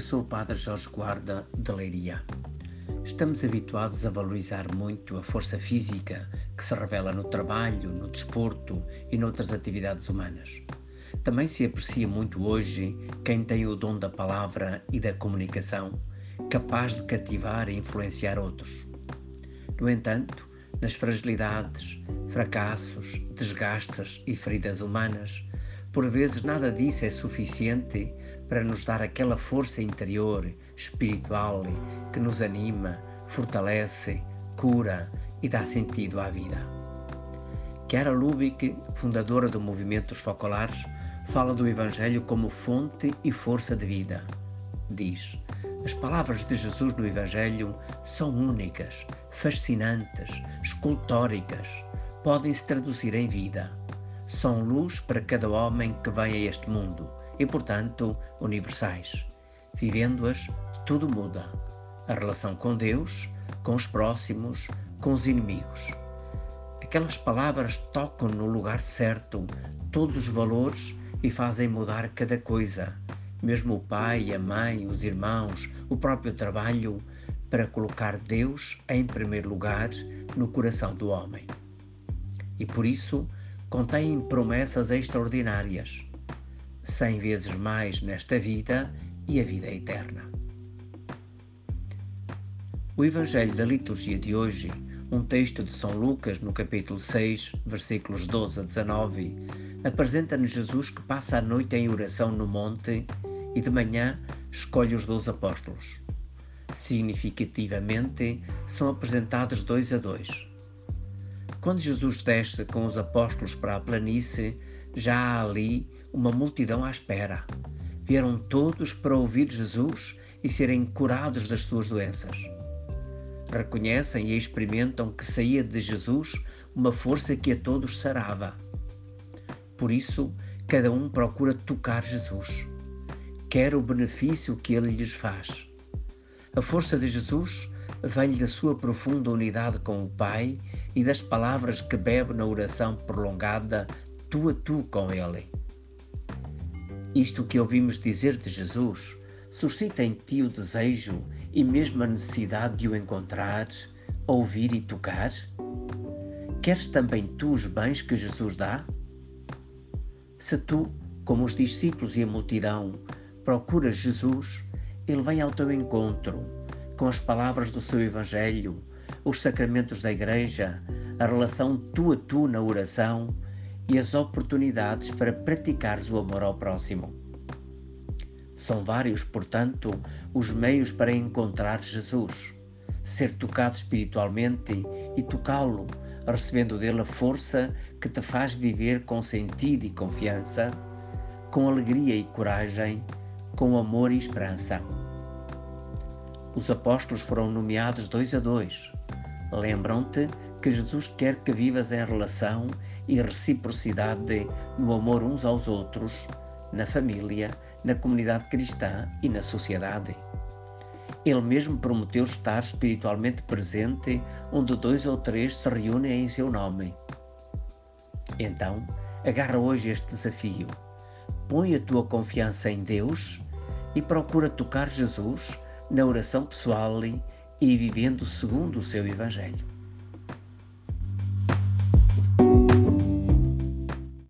Eu sou o Padre Jorge Guarda de Leiria. Estamos habituados a valorizar muito a força física que se revela no trabalho, no desporto e noutras atividades humanas. Também se aprecia muito hoje quem tem o dom da palavra e da comunicação, capaz de cativar e influenciar outros. No entanto, nas fragilidades, fracassos, desgastes e feridas humanas, por vezes nada disso é suficiente para nos dar aquela força interior, espiritual, que nos anima, fortalece, cura e dá sentido à vida. Chiara Lubick, fundadora do movimento dos Focolares, fala do Evangelho como fonte e força de vida. Diz: As palavras de Jesus no Evangelho são únicas, fascinantes, escultóricas, podem se traduzir em vida são luz para cada homem que vem a este mundo e, portanto, universais. Vivendo-as, tudo muda. A relação com Deus, com os próximos, com os inimigos. Aquelas palavras tocam no lugar certo todos os valores e fazem mudar cada coisa, mesmo o pai, a mãe, os irmãos, o próprio trabalho, para colocar Deus em primeiro lugar no coração do homem. E por isso, contém promessas extraordinárias, cem vezes mais nesta vida e a vida eterna. O Evangelho da liturgia de hoje, um texto de São Lucas, no capítulo 6, versículos 12 a 19, apresenta-nos Jesus que passa a noite em oração no monte e de manhã escolhe os doze apóstolos. Significativamente, são apresentados dois a dois quando Jesus desce com os apóstolos para a planície, já há ali uma multidão à espera. Vieram todos para ouvir Jesus e serem curados das suas doenças. Reconhecem e experimentam que saía de Jesus uma força que a todos sarava. Por isso, cada um procura tocar Jesus. Quer o benefício que ele lhes faz. A força de Jesus vem da sua profunda unidade com o Pai e das palavras que bebe na oração prolongada tu a tu com Ele. Isto que ouvimos dizer de Jesus suscita em ti o desejo e mesmo a necessidade de o encontrar, ouvir e tocar? Queres também tu os bens que Jesus dá? Se tu, como os discípulos e a multidão, procuras Jesus, ele vem ao teu encontro com as palavras do seu Evangelho, os sacramentos da Igreja, a relação tu a tu na oração e as oportunidades para praticares o amor ao próximo. São vários, portanto, os meios para encontrar Jesus, ser tocado espiritualmente e tocá-lo, recebendo dele a força que te faz viver com sentido e confiança, com alegria e coragem, com amor e esperança. Os apóstolos foram nomeados dois a dois. Lembram-te que Jesus quer que vivas em relação e reciprocidade no amor uns aos outros, na família, na comunidade cristã e na sociedade. Ele mesmo prometeu estar espiritualmente presente onde dois ou três se reúnem em seu nome. Então, agarra hoje este desafio. Põe a tua confiança em Deus e procura tocar Jesus na oração pessoal e vivendo segundo o seu Evangelho.